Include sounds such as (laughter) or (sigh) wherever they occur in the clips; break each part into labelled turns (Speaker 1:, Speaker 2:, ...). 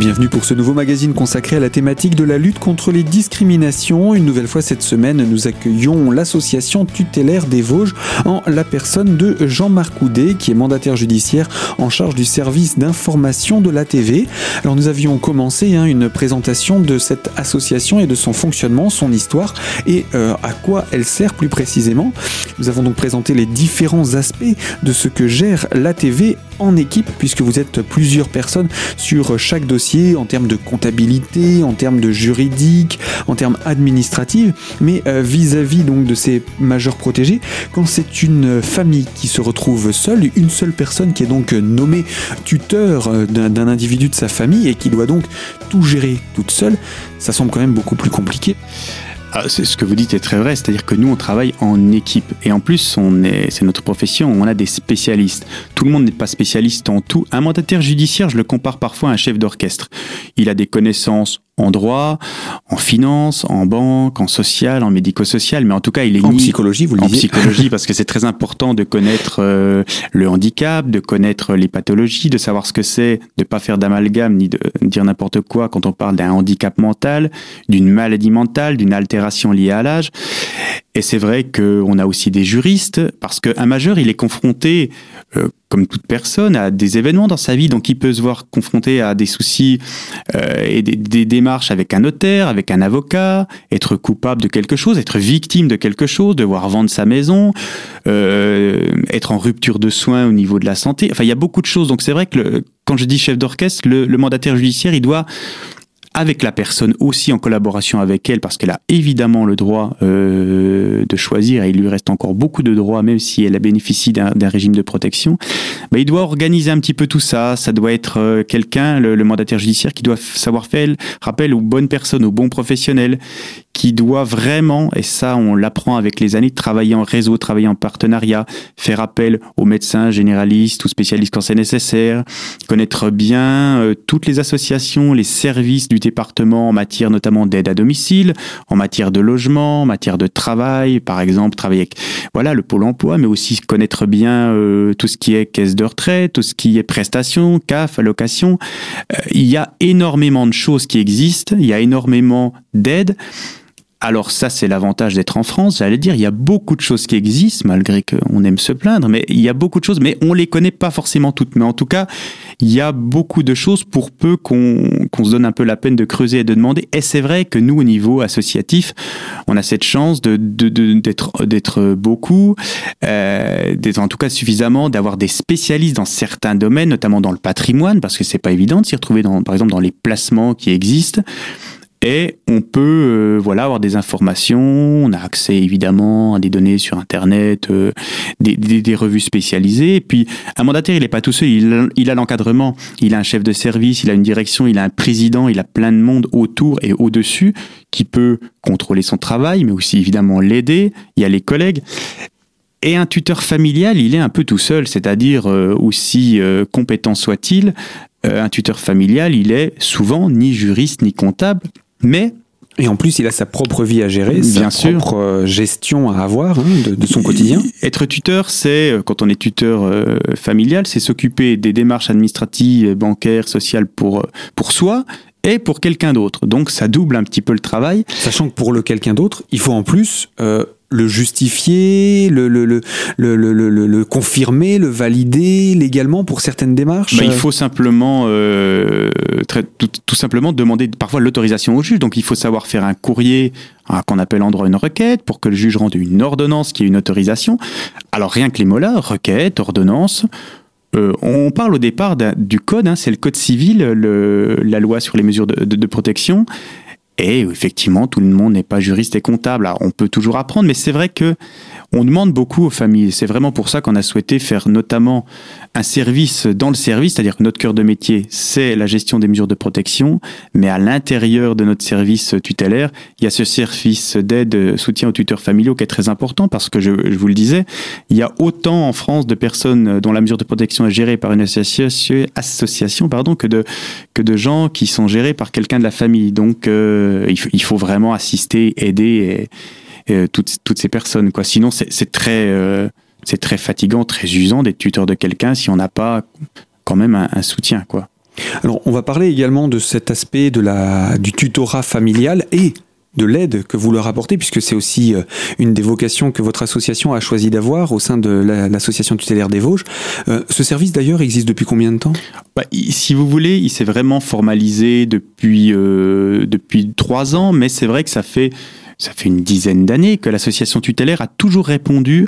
Speaker 1: bienvenue pour ce nouveau magazine consacré à la thématique de la lutte contre les discriminations. Une nouvelle fois cette semaine, nous accueillons l'association tutélaire des Vosges en la personne de Jean-Marc Houdet, qui est mandataire judiciaire en charge du service d'information de la TV. Alors nous avions commencé hein, une présentation de cette association et de son fonctionnement, son histoire et euh, à quoi elle sert plus précisément. Nous avons donc présenté les différents aspects de ce que gère la TV en équipe, puisque vous êtes plusieurs personnes sur chaque dossier en termes de comptabilité, en termes de juridique, en termes administratifs, mais euh, vis-à-vis de ces majeurs protégés, quand c'est une famille qui se retrouve seule, une seule personne qui est donc nommée tuteur euh, d'un individu de sa famille et qui doit donc tout gérer toute seule, ça semble quand même beaucoup plus compliqué.
Speaker 2: Ah, ce que vous dites est très vrai, c'est-à-dire que nous on travaille en équipe et en plus on est, c'est notre profession, on a des spécialistes. Tout le monde n'est pas spécialiste en tout. Un mandataire judiciaire, je le compare parfois à un chef d'orchestre. Il a des connaissances en droit, en finance, en banque, en social, en médico-social, mais en tout cas, il est
Speaker 1: en psychologie, vous le
Speaker 2: En psychologie, (laughs) parce que c'est très important de connaître euh, le handicap, de connaître les pathologies, de savoir ce que c'est, de pas faire d'amalgame ni de dire n'importe quoi quand on parle d'un handicap mental, d'une maladie mentale, d'une altération liée à l'âge. Et c'est vrai qu'on a aussi des juristes, parce qu'un majeur, il est confronté, euh, comme toute personne, à des événements dans sa vie, donc il peut se voir confronté à des soucis euh, et des, des, démarches avec un notaire, avec un avocat, être coupable de quelque chose, être victime de quelque chose, devoir vendre sa maison, euh, être en rupture de soins au niveau de la santé. Enfin, il y a beaucoup de choses. Donc c'est vrai que le, quand je dis chef d'orchestre, le, le mandataire judiciaire, il doit avec la personne aussi en collaboration avec elle parce qu'elle a évidemment le droit euh, de choisir et il lui reste encore beaucoup de droits même si elle a bénéficié d'un régime de protection. Bah, il doit organiser un petit peu tout ça. Ça doit être euh, quelqu'un, le, le, mandataire judiciaire, qui doit savoir faire rappel aux bonnes personnes, aux bons professionnels, qui doit vraiment, et ça on l'apprend avec les années, travailler en réseau, travailler en partenariat, faire appel aux médecins généralistes ou spécialistes quand c'est nécessaire, connaître bien euh, toutes les associations, les services du département en matière notamment d'aide à domicile, en matière de logement, en matière de travail, par exemple travailler avec voilà le pôle emploi, mais aussi connaître bien euh, tout ce qui est caisse de retraite, tout ce qui est prestations, CAF, allocation. Euh, il y a énormément de choses qui existent, il y a énormément d'aides. Alors ça, c'est l'avantage d'être en France. J'allais dire, il y a beaucoup de choses qui existent, malgré qu'on aime se plaindre, mais il y a beaucoup de choses, mais on les connaît pas forcément toutes. Mais en tout cas, il y a beaucoup de choses pour peu qu'on se donne un peu la peine de creuser et de demander. Et c'est vrai que nous, au niveau associatif, on a cette chance de d'être d'être beaucoup, euh, d'être en tout cas suffisamment, d'avoir des spécialistes dans certains domaines, notamment dans le patrimoine, parce que c'est pas évident de s'y retrouver, dans, par exemple, dans les placements qui existent et on peut euh, voilà avoir des informations, on a accès évidemment à des données sur internet, euh, des, revues spécialisées. Et puis un mandataire, il n'est pas tout seul, il, a l'encadrement, il a un chef de service, il a une direction, il a un président, il a plein de monde autour et au-dessus qui peut contrôler son travail, mais aussi évidemment l'aider. Il y a les collègues. Et un tuteur familial, il est un peu tout seul, c'est-à-dire euh, aussi compétent soit-il, un tuteur familial, il est souvent ni juriste ni comptable, mais
Speaker 1: et en plus, il a sa propre vie à gérer,
Speaker 2: Bien
Speaker 1: sa propre euh, gestion à avoir hein, de, de, son quotidien.
Speaker 2: Être tuteur, c'est, euh, quand on est tuteur euh, familial, c'est s'occuper des démarches administratives, bancaires, sociales pour, pour soi et pour quelqu'un d'autre. Donc ça double un petit peu le travail.
Speaker 1: Sachant que pour le quelqu'un d'autre, il faut en plus euh, le justifier, le, le, le, le, confirmer, le valider légalement pour certaines démarches
Speaker 2: bah, Il faut simplement, euh, très, tout, simplement demander parfois l'autorisation au juge. Donc il faut savoir faire un courrier qu'on appelle en droit une requête pour que le juge rende une ordonnance qui est une autorisation. Alors rien que les mots là, requête, ordonnance, euh, on parle au départ du code, hein, c'est le code civil, le, la loi sur les mesures de, de, de protection. Et effectivement, tout le monde n'est pas juriste et comptable. Alors, on peut toujours apprendre, mais c'est vrai que on demande beaucoup aux familles. C'est vraiment pour ça qu'on a souhaité faire notamment un service dans le service, c'est-à-dire que notre cœur de métier, c'est la gestion des mesures de protection, mais à l'intérieur de notre service tutélaire, il y a ce service d'aide, soutien aux tuteurs familiaux qui est très important parce que je, vous le disais, il y a autant en France de personnes dont la mesure de protection est gérée par une association, que de gens qui sont gérés par quelqu'un de la famille. Donc, euh, il, faut vraiment assister, aider et toutes, toutes ces personnes. Quoi. Sinon, c'est très, euh, très fatigant, très usant d'être tuteur de quelqu'un si on n'a pas quand même un, un, soutien. Quoi.
Speaker 1: Alors, on va parler également de cet aspect de la, du tutorat familial et de l'aide que vous leur apportez, puisque c'est aussi euh, une des vocations que votre association a choisi d'avoir au sein de l'association tutélaire des Vosges. Euh, ce service d'ailleurs existe depuis combien de temps?
Speaker 2: Bah, Si vous voulez, il s'est vraiment formalisé depuis, euh, depuis trois ans, mais c'est vrai que ça fait ça fait une dizaine d'années que l'association tutélaire a toujours répondu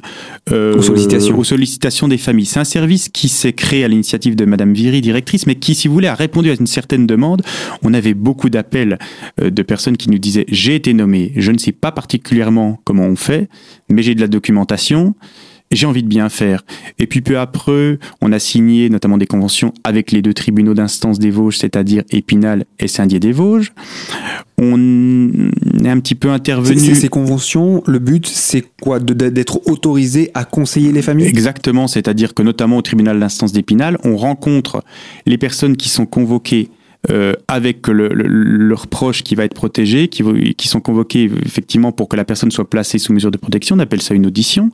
Speaker 1: euh, aux, sollicitations.
Speaker 2: aux, sollicitations. des familles. C'est un service qui s'est créé à l'initiative de Madame Viry, directrice, mais qui, si vous voulez, a répondu à une certaine demande. On avait beaucoup d'appels euh, de personnes qui nous disaient j'ai été nommé, je ne sais pas particulièrement comment on fait, mais j'ai de la documentation j'ai envie de bien faire. Et puis peu après, on a signé notamment des conventions avec les deux tribunaux d'instance des Vosges, c'est-à-dire Épinal et Saint-Dié-des-Vosges. On est un petit peu intervenu.
Speaker 1: Ces conventions, le but, c'est quoi? D'être autorisé à conseiller les familles?
Speaker 2: Exactement, c'est-à-dire que notamment au tribunal d'instance d'Épinal, on rencontre les personnes qui sont convoquées euh, avec le, leur proche qui va être protégé, qui, qui sont convoqués effectivement pour que la personne soit placée sous mesure de protection. On appelle ça une audition.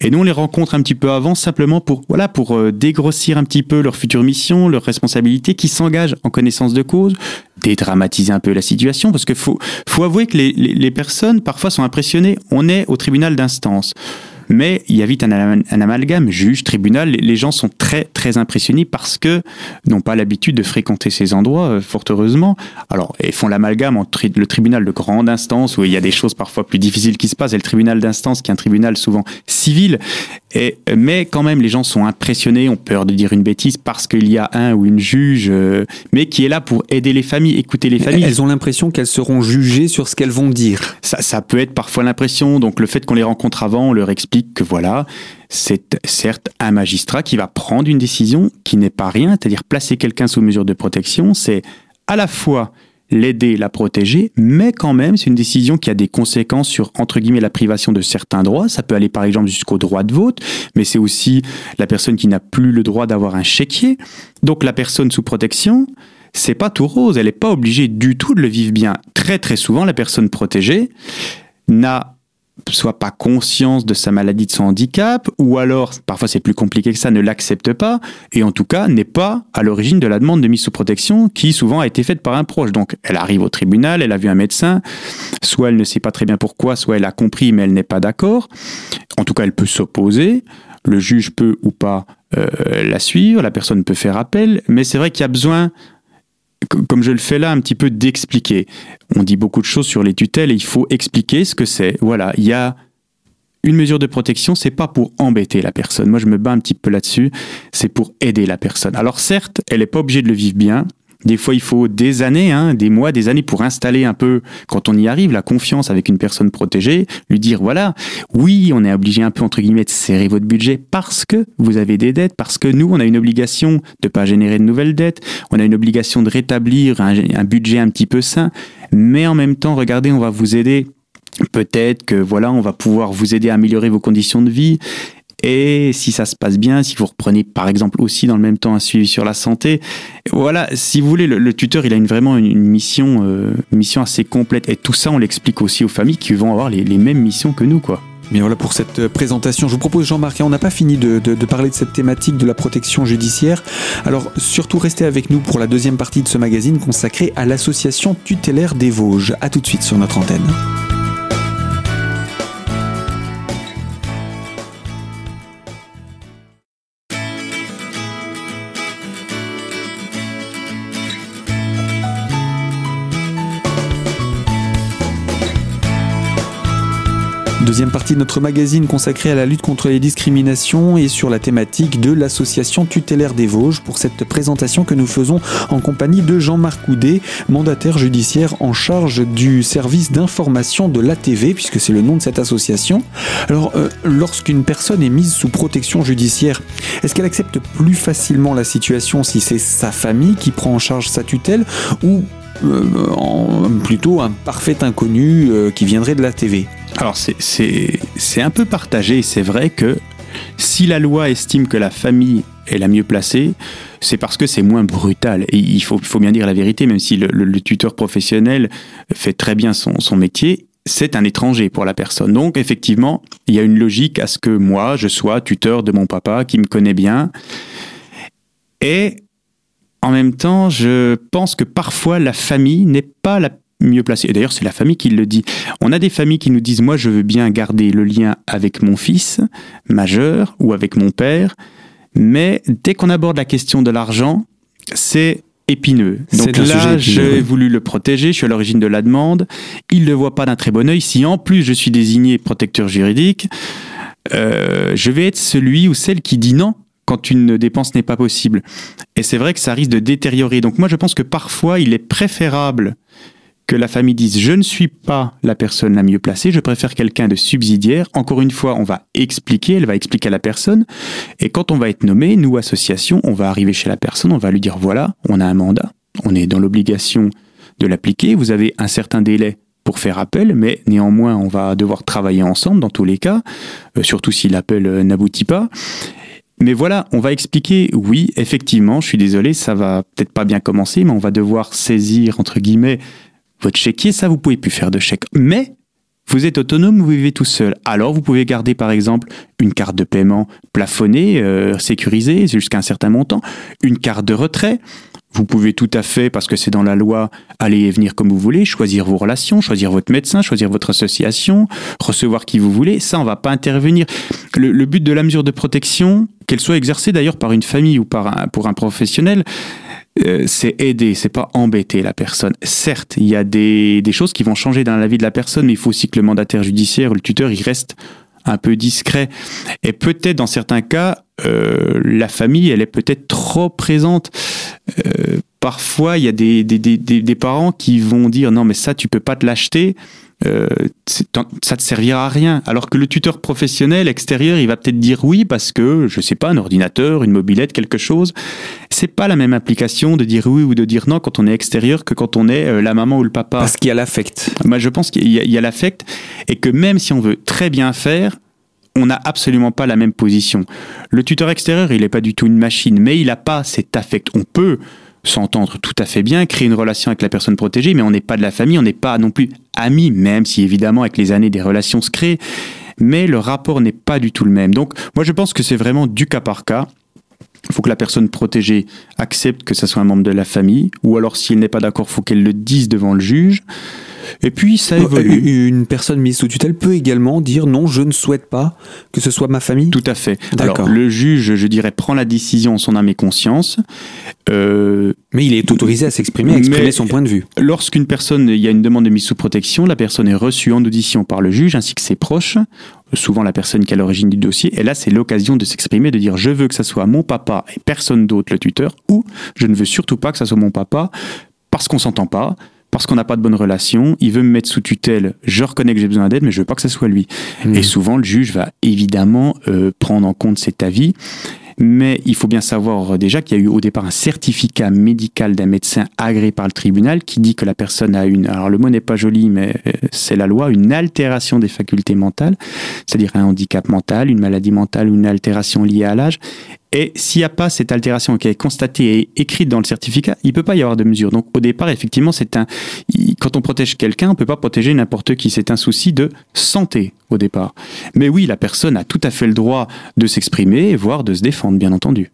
Speaker 2: Et nous, on les rencontre un petit peu avant, simplement pour voilà pour euh, dégrossir un petit peu leur future mission, leurs responsabilités, qui s'engagent en connaissance de cause, dédramatiser un peu la situation, parce qu'il faut, faut avouer que les, les, les personnes parfois sont impressionnées. On est au tribunal d'instance. Mais il y a vite un, amalgame, juge, tribunal. Les gens sont très, très impressionnés parce que n'ont pas l'habitude de fréquenter ces endroits, euh, fort heureusement. Alors, ils font l'amalgame entre le tribunal de grande instance, où il y a des choses parfois plus difficiles qui se passent, et le tribunal d'instance, qui est un tribunal souvent civil. Et, mais quand même, les gens sont impressionnés, ont peur de dire une bêtise parce qu'il y a un ou une juge, euh, mais qui est là pour aider les familles, écouter les familles.
Speaker 1: Elles ont l'impression qu'elles seront jugées sur ce qu'elles vont dire.
Speaker 2: Ça, ça peut être parfois l'impression. Donc, le fait qu'on les rencontre avant, on leur explique que voilà, c'est certes un magistrat qui va prendre une décision qui n'est pas rien, c'est-à-dire placer quelqu'un sous mesure de protection, c'est à la fois l'aider, la protéger, mais quand même, c'est une décision qui a des conséquences sur, entre guillemets, la privation de certains droits. Ça peut aller, par exemple, jusqu'au droit de vote, mais c'est aussi la personne qui n'a plus le droit d'avoir un chéquier. Donc, la personne sous protection, c'est pas tout rose. Elle n'est pas obligée du tout de le vivre bien. Très, très souvent, la personne protégée n'a soit pas conscience de sa maladie, de son handicap, ou alors, parfois c'est plus compliqué que ça, ne l'accepte pas, et en tout cas n'est pas à l'origine de la demande de mise sous protection qui souvent a été faite par un proche. Donc elle arrive au tribunal, elle a vu un médecin, soit elle ne sait pas très bien pourquoi, soit elle a compris mais elle n'est pas d'accord. En tout cas, elle peut s'opposer, le juge peut ou pas euh, la suivre, la personne peut faire appel, mais c'est vrai qu'il y a besoin comme je le fais là, un petit peu d'expliquer. On dit beaucoup de choses sur les tutelles et il faut expliquer ce que c'est. Voilà, il y a une mesure de protection, c'est pas pour embêter la personne. Moi, je me bats un petit peu là-dessus. C'est pour aider la personne. Alors certes, elle n'est pas obligée de le vivre bien. Des fois, il faut des années, hein, des mois, des années pour installer un peu, quand on y arrive, la confiance avec une personne protégée, lui dire, voilà, oui, on est obligé un peu, entre guillemets, de serrer votre budget parce que vous avez des dettes, parce que nous, on a une obligation de pas générer de nouvelles dettes, on a une obligation de rétablir un, un budget un petit peu sain, mais en même temps, regardez, on va vous aider Peut-être que voilà, on va pouvoir vous aider à améliorer vos conditions de vie. Et si ça se passe bien, si vous reprenez par exemple aussi dans le même temps un suivi sur la santé, voilà, si vous voulez, le, tuteur, il a une, vraiment une, mission, euh, mission assez complète. Et tout ça, on l'explique aussi aux familles qui vont avoir les, mêmes missions que nous, quoi.
Speaker 1: Bien voilà pour cette euh, présentation. Je vous propose, Jean-Marc, on n'a pas fini de, de, parler de cette thématique de la protection judiciaire. Alors, surtout restez avec nous pour la deuxième partie de ce magazine consacré à l'association tutélaire des Vosges. A tout de suite sur notre antenne. Deuxième partie de notre magazine consacrée à la lutte contre les discriminations et sur la thématique de l'association tutélaire des Vosges pour cette présentation que nous faisons en compagnie de Jean-Marc Houdet, mandataire judiciaire en charge du service d'information de l'ATV, puisque c'est le nom de cette association. Alors, euh, lorsqu'une personne est mise sous protection judiciaire, est-ce qu'elle accepte plus facilement la situation si c'est sa famille qui prend en charge sa tutelle ou euh, plutôt un parfait inconnu euh, qui viendrait de la TV
Speaker 2: alors c'est un peu partagé. C'est vrai que si la loi estime que la famille est la mieux placée, c'est parce que c'est moins brutal. Et il faut, faut, bien dire la vérité, même si le, tuteur professionnel fait très bien son, son métier, c'est un étranger pour la personne. Donc effectivement, il y a une logique à ce que moi, je sois tuteur de mon papa qui me connaît bien. Et en même temps, je pense que parfois la famille n'est pas la mieux placée. Et d'ailleurs, c'est la famille qui le dit. On a des familles qui nous disent, moi, je veux bien garder le lien avec mon fils majeur ou avec mon père, mais dès qu'on aborde la question de l'argent, c'est épineux. Donc là, j'ai voulu le protéger, je suis à l'origine de la demande. Il ne le voit pas d'un très bon oeil. Si en plus je suis désigné protecteur juridique, euh, je vais être celui ou celle qui dit non quand une dépense n'est pas possible. Et c'est vrai que ça risque de détériorer. Donc moi, je pense que parfois, il est préférable la famille dise je ne suis pas la personne la mieux placée, je préfère quelqu'un de subsidiaire. Encore une fois, on va expliquer, elle va expliquer à la personne. Et quand on va être nommé, nous, association, on va arriver chez la personne, on va lui dire voilà, on a un mandat, on est dans l'obligation de l'appliquer, vous avez un certain délai pour faire appel, mais néanmoins, on va devoir travailler ensemble dans tous les cas, euh, surtout si l'appel euh, n'aboutit pas. Mais voilà, on va expliquer, oui, effectivement, je suis désolé, ça va peut-être pas bien commencer, mais on va devoir saisir, entre guillemets, votre chéquier, ça, vous pouvez plus faire de chèque. Mais vous êtes autonome, vous vivez tout seul. Alors, vous pouvez garder, par exemple, une carte de paiement plafonnée, euh, sécurisée jusqu'à un certain montant, une carte de retrait. Vous pouvez tout à fait, parce que c'est dans la loi, aller et venir comme vous voulez, choisir vos relations, choisir votre médecin, choisir votre association, recevoir qui vous voulez. Ça, on va pas intervenir. Le, but de la mesure de protection, qu'elle soit exercée d'ailleurs par une famille ou par pour un professionnel, euh, c'est aider, c'est pas embêter la personne. Certes, il y a des, des, choses qui vont changer dans la vie de la personne, mais il faut aussi que le mandataire judiciaire, le tuteur, il reste un peu discret. Et peut-être dans certains cas, euh, la famille, elle est peut-être trop présente. Euh, parfois, il y a des, des, des, des, parents qui vont dire non, mais ça, tu peux pas te l'acheter. Euh, ça te servira à rien. Alors que le tuteur professionnel extérieur, il va peut-être dire oui parce que, je sais pas, un ordinateur, une mobilette, quelque chose. C'est pas la même application de dire oui ou de dire non quand on est extérieur que quand on est euh, la maman ou le papa.
Speaker 1: Parce qu'il y a l'affect.
Speaker 2: Moi, je pense qu'il y a, a l'affect et que même si on veut très bien faire, on n'a absolument pas la même position. Le tuteur extérieur, il n'est pas du tout une machine, mais il n'a pas cet affect. On peut s'entendre tout à fait bien, créer une relation avec la personne protégée, mais on n'est pas de la famille, on n'est pas non plus amis, même si évidemment avec les années des relations se créent, mais le rapport n'est pas du tout le même. Donc moi je pense que c'est vraiment du cas par cas. Il faut que la personne protégée accepte que ce soit un membre de la famille, ou alors s'il n'est pas d'accord, il faut qu'elle le dise devant le juge. Et puis ça évolue.
Speaker 1: Une personne mise sous tutelle peut également dire non, je ne souhaite pas que ce soit ma famille.
Speaker 2: Tout à fait. Alors le juge, je dirais, prend la décision en son âme et conscience.
Speaker 1: Euh, mais il est autorisé à s'exprimer, à exprimer son point de vue.
Speaker 2: Lorsqu'une personne, il y a une demande de mise sous protection, la personne est reçue en audition par le juge ainsi que ses proches, souvent la personne qui est à l'origine du dossier. Et là, c'est l'occasion de s'exprimer, de dire je veux que ça soit mon papa et personne d'autre le tuteur, ou je ne veux surtout pas que ça soit mon papa parce qu'on s'entend pas, parce qu'on n'a pas de bonne relation, il veut me mettre sous tutelle, je reconnais que j'ai besoin d'aide, mais je veux pas que ce soit lui. Mmh. Et souvent, le juge va évidemment euh, prendre en compte cet avis. Mais il faut bien savoir déjà qu'il y a eu au départ un certificat médical d'un médecin agréé par le tribunal qui dit que la personne a une, alors le mot n'est pas joli, mais euh, c'est la loi, une altération des facultés mentales, c'est-à-dire un handicap mental, une maladie mentale ou une altération liée à l'âge. Et s'il n'y a pas cette altération qui est constatée et écrite dans le certificat, il ne peut pas y avoir de mesure. Donc au départ, effectivement, c'est un. Quand on protège quelqu'un, on ne peut pas protéger n'importe qui. C'est un souci de santé au départ. Mais oui, la personne a tout à fait le droit de s'exprimer, voire de se défendre, bien entendu.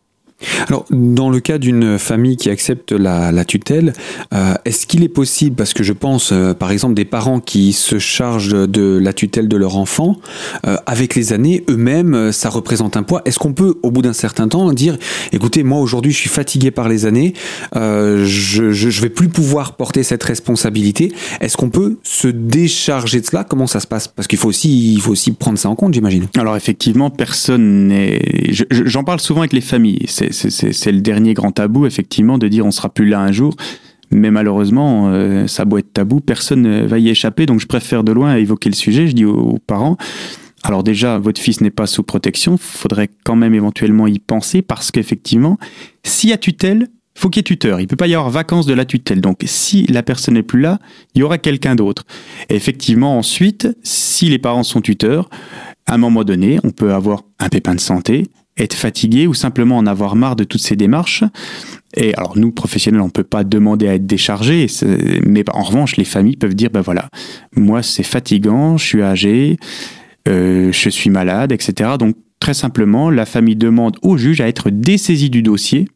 Speaker 1: Alors, dans le cas d'une famille qui accepte la, tutelle, euh, est-ce qu'il est possible, parce que je pense, euh, par exemple, des parents qui se chargent de la tutelle de leur enfant, euh, avec les années, eux-mêmes, ça représente un poids. Est-ce qu'on peut, au bout d'un certain temps, dire, écoutez, moi aujourd'hui, je suis fatigué par les années, je, ne vais plus pouvoir porter cette responsabilité. Est-ce qu'on peut se décharger de cela? Comment ça se passe? Parce qu'il faut aussi, il faut aussi prendre ça en compte, j'imagine.
Speaker 2: Alors effectivement, personne n'est. J'en parle souvent avec les familles. C'est c'est le dernier grand tabou, effectivement, de dire on sera plus là un jour. Mais malheureusement, euh, ça doit être tabou, personne ne va y échapper. Donc je préfère de loin évoquer le sujet. Je dis aux, parents, alors déjà, votre fils n'est pas sous protection, faudrait quand même éventuellement y penser parce qu'effectivement, s'il y a tutelle, faut qu'il y ait tuteur. Il peut pas y avoir vacances de la tutelle. Donc, si la personne n'est plus là, il y aura quelqu'un d'autre. Effectivement, ensuite, si les parents sont tuteurs, à un moment donné, on peut avoir un pépin de santé, être fatigué ou simplement en avoir marre de toutes ces démarches. Et alors nous, professionnels, on peut pas demander à être déchargé, mais en revanche, les familles peuvent dire, ben voilà, moi c'est fatigant, je suis âgé, euh, je suis malade, etc. Donc très simplement, la famille demande au juge à être dessaisi du dossier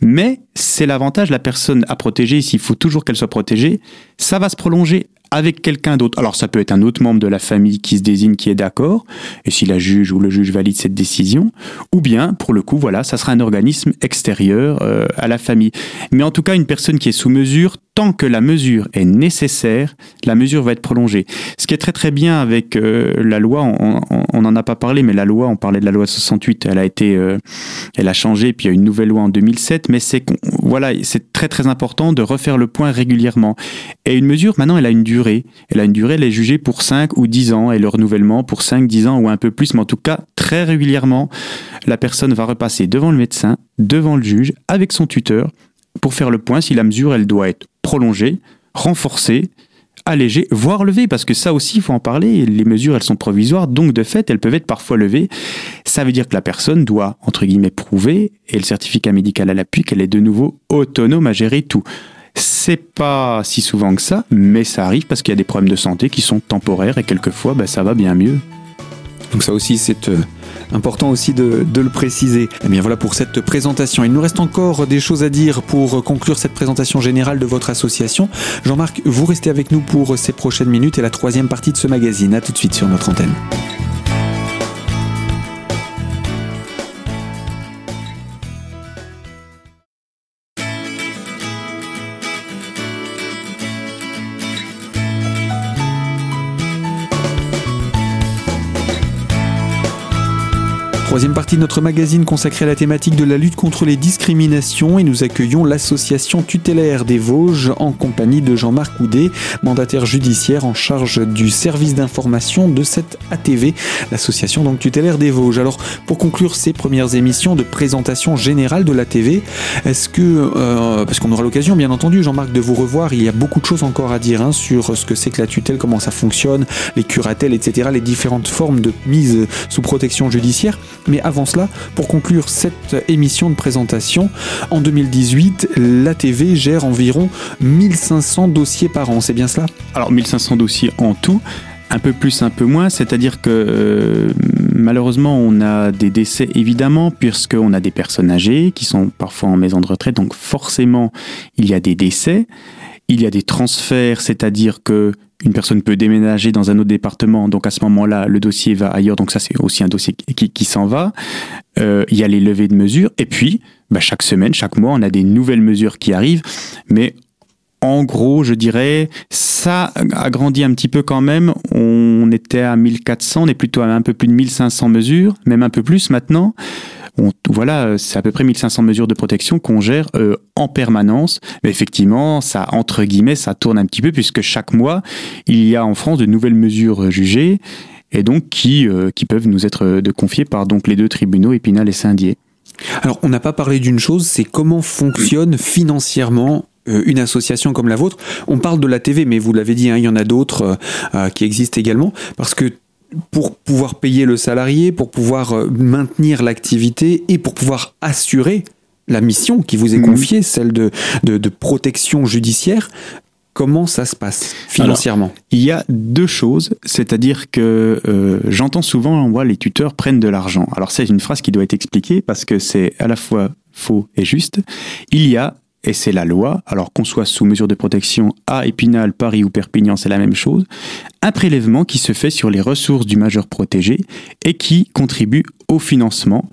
Speaker 2: Mais c'est l'avantage, la personne à protéger, s'il faut toujours qu'elle soit protégée, ça va se prolonger avec quelqu'un d'autre. Alors ça peut être un autre membre de la famille qui se désigne, qui est d'accord, et si la juge ou le juge valide cette décision, ou bien, pour le coup, voilà, ça sera un organisme extérieur euh, à la famille. Mais en tout cas, une personne qui est sous mesure, tant que la mesure est nécessaire, la mesure va être prolongée. Ce qui est très très bien avec euh, la loi, on n'en a pas parlé, mais la loi, on parlait de la loi 68, elle a été, euh, elle a changé, puis il y a une nouvelle loi en 2007, mais c'est voilà, c'est très très important de refaire le point régulièrement. Et une mesure, maintenant, elle a une durée. Elle a une durée, elle est jugée pour 5 ou 10 ans, et le renouvellement pour 5, 10 ans ou un peu plus, mais en tout cas, très régulièrement, la personne va repasser devant le médecin, devant le juge, avec son tuteur, pour faire le point si la mesure, elle doit être prolongée, renforcée, allégée, voire levée, parce que ça aussi, il faut en parler. Les mesures, elles sont provisoires, donc de fait, elles peuvent être parfois levées. Ça veut dire que la personne doit, entre guillemets, prouver, et le certificat médical à l'appui, qu'elle est de nouveau autonome à gérer tout. C'est pas si souvent que ça, mais ça arrive parce qu'il y a des problèmes de santé qui sont temporaires et quelquefois, ben, ça va bien mieux.
Speaker 1: Donc ça aussi, c'est euh, important aussi de, le préciser. Et eh bien voilà pour cette présentation. Il nous reste encore des choses à dire pour conclure cette présentation générale de votre association. Jean-Marc, vous restez avec nous pour ces prochaines minutes et la troisième partie de ce magazine. A tout de suite sur notre antenne. Troisième partie de notre magazine consacrée à la thématique de la lutte contre les discriminations et nous accueillons l'association tutélaire des Vosges en compagnie de Jean-Marc Houdet, mandataire judiciaire en charge du service d'information de cette ATV, l'association donc tutélaire des Vosges. Alors pour conclure ces premières émissions de présentation générale de l'ATV, est-ce que, euh, parce qu'on aura l'occasion bien entendu Jean-Marc de vous revoir, il y a beaucoup de choses encore à dire hein, sur ce que c'est que la tutelle, comment ça fonctionne, les curatelles, etc., les différentes formes de mise sous protection judiciaire. Mais avant cela, pour conclure cette émission de présentation, en 2018, l'ATV gère environ 1500 dossiers par an, c'est bien cela?
Speaker 2: Alors 1500 dossiers en tout un peu plus, un peu moins, c'est-à-dire que euh, malheureusement on a des décès évidemment puisqu'on a des personnes âgées qui sont parfois en maison de retraite, donc forcément il y a des décès. Il y a des transferts, c'est-à-dire que une personne peut déménager dans un autre département, donc à ce moment-là, le dossier va ailleurs, donc ça c'est aussi un dossier qui, s'en va. Euh, il y a les levées de mesures, et puis bah, chaque semaine, chaque mois, on a des nouvelles mesures qui arrivent, mais en gros, je dirais, ça a grandi un petit peu quand même. On était à 1400, on est plutôt à un peu plus de 1500 mesures, même un peu plus maintenant voilà, c'est à peu près 1500 mesures de protection qu'on gère euh, en permanence. Mais effectivement, ça, entre guillemets, ça tourne un petit peu puisque chaque mois, il y a en France de nouvelles mesures jugées et donc qui, euh, qui peuvent nous être euh, de confiées par donc les deux tribunaux, Épinal et Saint-Dié.
Speaker 1: Alors, on n'a pas parlé d'une chose, c'est comment fonctionne (clears throat) financièrement une association comme la vôtre. On parle de la TV, mais vous l'avez dit, hein, il y en a d'autres qui existent également, parce que pour pouvoir payer le salarié, pour pouvoir euh, maintenir l'activité et pour pouvoir assurer la mission qui vous est mhm. confiée, celle de, de, protection judiciaire, comment ça se passe financièrement?
Speaker 2: Il y a deux choses, c'est-à-dire que euh, j'entends souvent, moi, les tuteurs prennent de l'argent. Alors c'est une phrase qui doit être expliquée parce que c'est à la fois faux et juste. Il y a et c'est la loi, alors qu'on soit sous mesure de protection à Épinal, Paris ou Perpignan, c'est la même chose, un prélèvement qui se fait sur les ressources du majeur protégé et qui contribue au financement.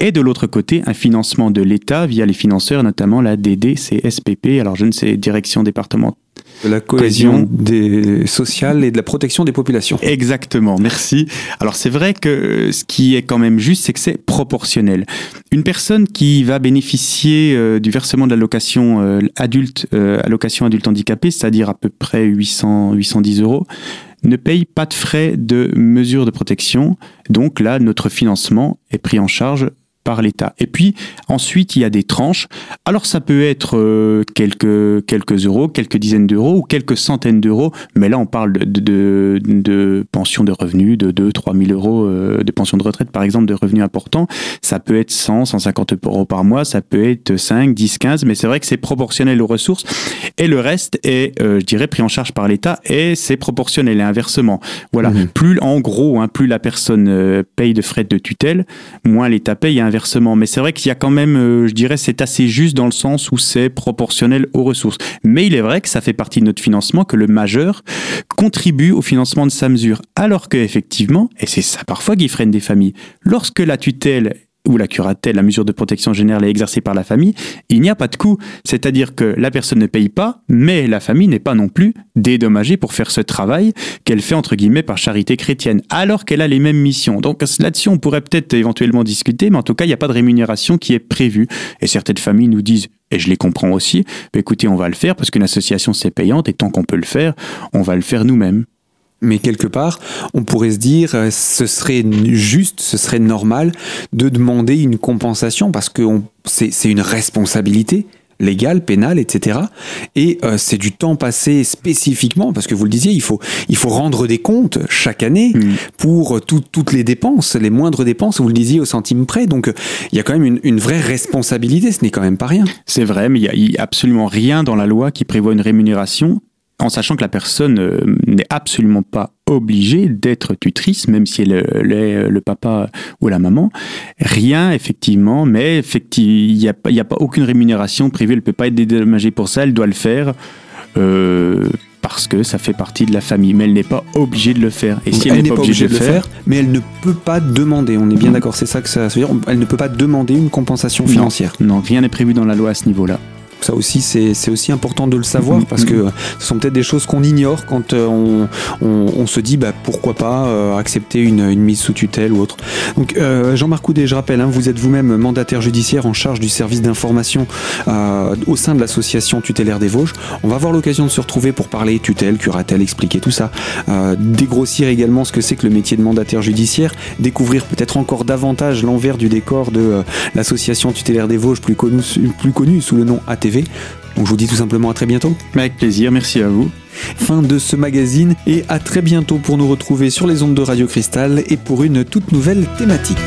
Speaker 2: Et de l'autre côté, un financement de l'État via les financeurs, notamment la DDCSPP, alors je ne sais, Direction départementale
Speaker 1: de la cohésion des sociale et de la protection des populations.
Speaker 2: Exactement, merci. Alors c'est vrai que ce qui est quand même juste, c'est que c'est proportionnel. Une personne qui va bénéficier euh, du versement de l'allocation euh, adulte, euh, allocation adulte handicapé, c'est-à-dire à peu près 800, 810 euros, ne paye pas de frais de mesure de protection. Donc là, notre financement est pris en charge par l'État. Et puis ensuite, il y a des tranches. Alors ça peut être euh, quelques, quelques euros, quelques dizaines d'euros ou quelques centaines d'euros, mais là on parle de, de, de pension de revenus de 2 3 000 euros euh, de pension de retraite par exemple, de revenus importants. Ça peut être 100, 150 euros par mois, ça peut être 5, 10, 15, mais c'est vrai que c'est proportionnel aux ressources. Et le reste est, euh, je dirais, pris en charge par l'État et c'est proportionnel et inversement. Voilà. Mmh. Plus, en gros, hein, plus la personne paye de frais de tutelle, moins l'État paye. Mais c'est vrai qu'il y a quand même, euh, je dirais, c'est assez juste dans le sens où c'est proportionnel aux ressources. Mais il est vrai que ça fait partie de notre financement que le majeur contribue au financement de sa mesure. Alors que effectivement, et c'est ça parfois qui freine des familles, lorsque la tutelle ou la curatelle, la mesure de protection générale est exercée par la famille, il n'y a pas de coût. C'est-à-dire que la personne ne paye pas, mais la famille n'est pas non plus dédommagée pour faire ce travail qu'elle fait entre guillemets par charité chrétienne, alors qu'elle a les mêmes missions. Donc là-dessus, on pourrait peut-être éventuellement discuter, mais en tout cas, il n'y a pas de rémunération qui est prévue. Et certaines familles nous disent, et je les comprends aussi, bah, écoutez, on va le faire parce qu'une association c'est payante et tant qu'on peut le faire, on va le faire nous-mêmes.
Speaker 1: Mais quelque part, on pourrait se dire, euh, ce serait juste, ce serait normal de demander une compensation parce que c'est une responsabilité légale, pénale, etc. Et euh, c'est du temps passé spécifiquement, parce que vous le disiez, il faut, il faut rendre des comptes chaque année mm. pour toutes les dépenses, les moindres dépenses, vous le disiez au centime près. Donc il y a quand même une, vraie responsabilité, ce n'est quand même pas rien.
Speaker 2: C'est vrai, mais il n'y a, absolument rien dans la loi qui prévoit une rémunération en sachant que la personne euh, n'est absolument pas obligée d'être tutrice, même si elle est euh, le papa ou la maman. Rien, effectivement, mais il n'y a, a, pas aucune rémunération prévue, elle ne peut pas être dédommagée pour ça, elle doit le faire. Euh, parce que ça fait partie de la famille, mais elle n'est pas obligée de le faire.
Speaker 1: Et si elle, n'est pas, obligée, de le faire, mais elle ne peut pas demander. On est bien d'accord, c'est ça que ça veut dire. Elle ne peut pas demander une compensation financière.
Speaker 2: non rien n'est prévu dans la loi à ce niveau-là.
Speaker 1: Ça aussi, c'est aussi important de le savoir mm-hmm. parce que ce sont peut-être des choses qu'on ignore quand euh, on, se dit bah, pourquoi pas euh, accepter une, mise sous tutelle ou autre. Donc euh, Jean-Marc Coudet, je rappelle, hein, vous êtes vous-même mandataire judiciaire en charge du service d'information au sein de l'association tutélaire des Vosges. On va avoir l'occasion de se retrouver pour parler tutelle, curatelle, expliquer tout ça, dégrossir également ce que c'est que le métier de mandataire judiciaire, découvrir peut-être encore davantage l'envers du décor de l'association tutélaire des Vosges, plus connue plus connu sous le nom ATV donc je vous dis tout simplement à très bientôt.
Speaker 2: Avec plaisir, merci à vous.
Speaker 1: Fin de ce magazine et à très bientôt pour nous retrouver sur les ondes de Radio Cristal et pour une toute nouvelle thématique.